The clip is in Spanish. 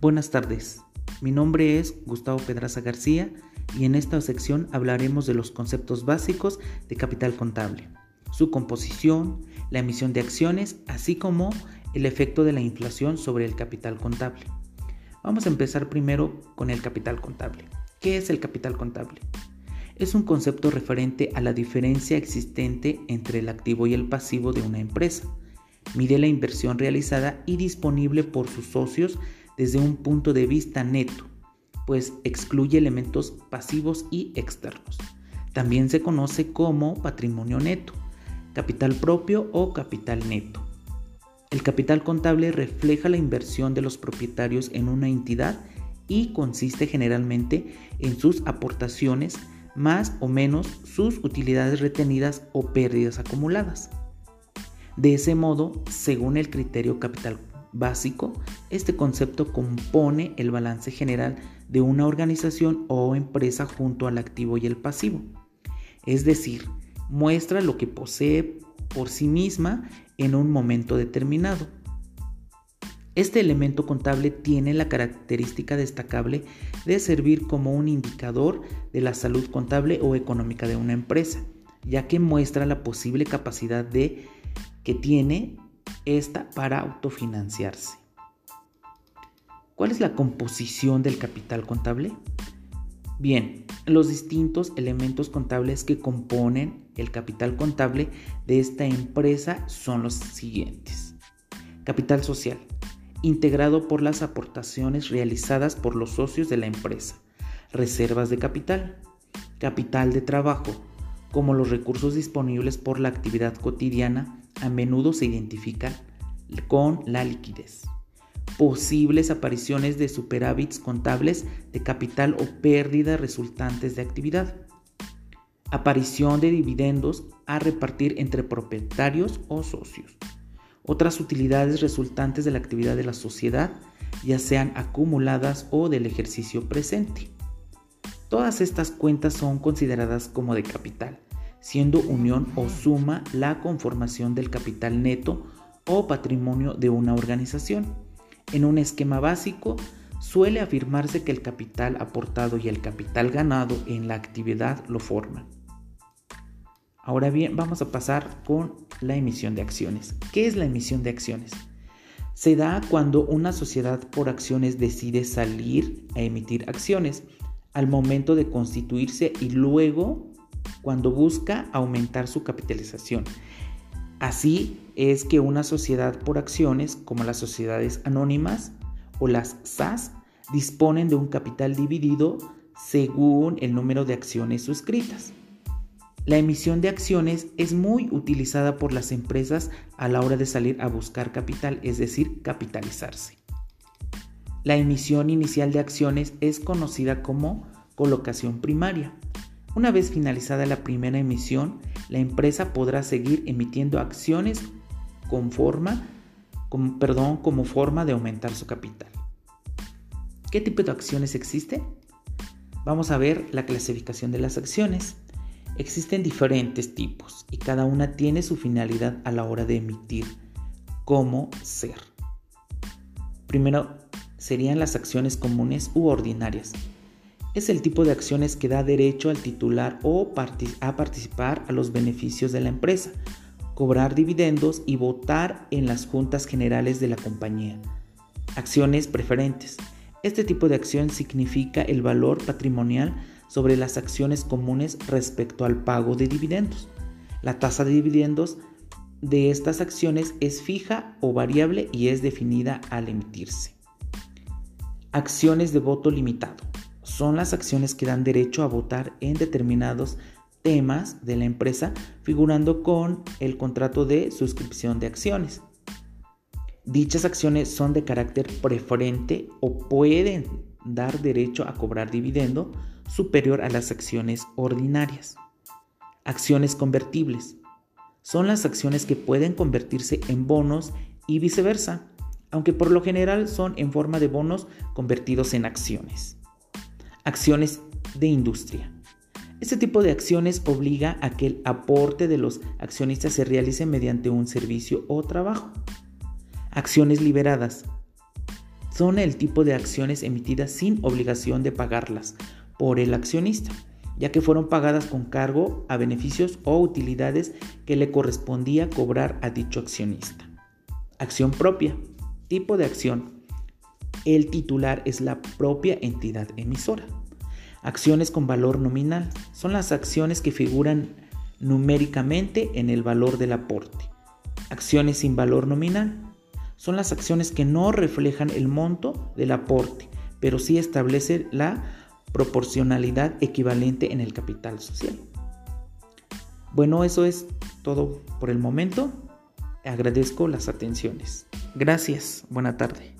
Buenas tardes, mi nombre es Gustavo Pedraza García y en esta sección hablaremos de los conceptos básicos de capital contable, su composición, la emisión de acciones, así como el efecto de la inflación sobre el capital contable. Vamos a empezar primero con el capital contable. ¿Qué es el capital contable? Es un concepto referente a la diferencia existente entre el activo y el pasivo de una empresa. Mide la inversión realizada y disponible por sus socios desde un punto de vista neto, pues excluye elementos pasivos y externos. También se conoce como patrimonio neto, capital propio o capital neto. El capital contable refleja la inversión de los propietarios en una entidad y consiste generalmente en sus aportaciones más o menos sus utilidades retenidas o pérdidas acumuladas. De ese modo, según el criterio capital básico, este concepto compone el balance general de una organización o empresa junto al activo y el pasivo. Es decir, muestra lo que posee por sí misma en un momento determinado. Este elemento contable tiene la característica destacable de servir como un indicador de la salud contable o económica de una empresa, ya que muestra la posible capacidad de que tiene esta para autofinanciarse. ¿Cuál es la composición del capital contable? Bien, los distintos elementos contables que componen el capital contable de esta empresa son los siguientes. Capital social, integrado por las aportaciones realizadas por los socios de la empresa. Reservas de capital, capital de trabajo, como los recursos disponibles por la actividad cotidiana a menudo se identifican con la liquidez. Posibles apariciones de superávits contables de capital o pérdidas resultantes de actividad. Aparición de dividendos a repartir entre propietarios o socios. Otras utilidades resultantes de la actividad de la sociedad, ya sean acumuladas o del ejercicio presente. Todas estas cuentas son consideradas como de capital siendo unión o suma la conformación del capital neto o patrimonio de una organización. En un esquema básico, suele afirmarse que el capital aportado y el capital ganado en la actividad lo forman. Ahora bien, vamos a pasar con la emisión de acciones. ¿Qué es la emisión de acciones? Se da cuando una sociedad por acciones decide salir a emitir acciones al momento de constituirse y luego cuando busca aumentar su capitalización. Así es que una sociedad por acciones, como las sociedades anónimas o las SAS, disponen de un capital dividido según el número de acciones suscritas. La emisión de acciones es muy utilizada por las empresas a la hora de salir a buscar capital, es decir, capitalizarse. La emisión inicial de acciones es conocida como colocación primaria. Una vez finalizada la primera emisión, la empresa podrá seguir emitiendo acciones con forma, perdón, como forma de aumentar su capital. ¿Qué tipo de acciones existe? Vamos a ver la clasificación de las acciones. Existen diferentes tipos y cada una tiene su finalidad a la hora de emitir cómo ser. Primero serían las acciones comunes u ordinarias es el tipo de acciones que da derecho al titular o a participar a los beneficios de la empresa, cobrar dividendos y votar en las juntas generales de la compañía. Acciones preferentes. Este tipo de acción significa el valor patrimonial sobre las acciones comunes respecto al pago de dividendos. La tasa de dividendos de estas acciones es fija o variable y es definida al emitirse. Acciones de voto limitado son las acciones que dan derecho a votar en determinados temas de la empresa, figurando con el contrato de suscripción de acciones. Dichas acciones son de carácter preferente o pueden dar derecho a cobrar dividendo superior a las acciones ordinarias. Acciones convertibles. Son las acciones que pueden convertirse en bonos y viceversa, aunque por lo general son en forma de bonos convertidos en acciones. Acciones de industria. Este tipo de acciones obliga a que el aporte de los accionistas se realice mediante un servicio o trabajo. Acciones liberadas. son el tipo de acciones emitidas sin obligación de pagarlas por el accionista, ya que fueron pagadas con cargo a beneficios o utilidades que le correspondía cobrar a dicho accionista. Acción propia. Tipo de acción. El titular es la propia entidad emisora. Acciones con valor nominal. Son las acciones que figuran numéricamente en el valor del aporte. Acciones sin valor nominal son las acciones que no reflejan el monto del aporte, pero sí establecen la proporcionalidad equivalente en el capital social. Bueno, eso es todo por el momento. Agradezco las atenciones. Gracias. Buena tarde.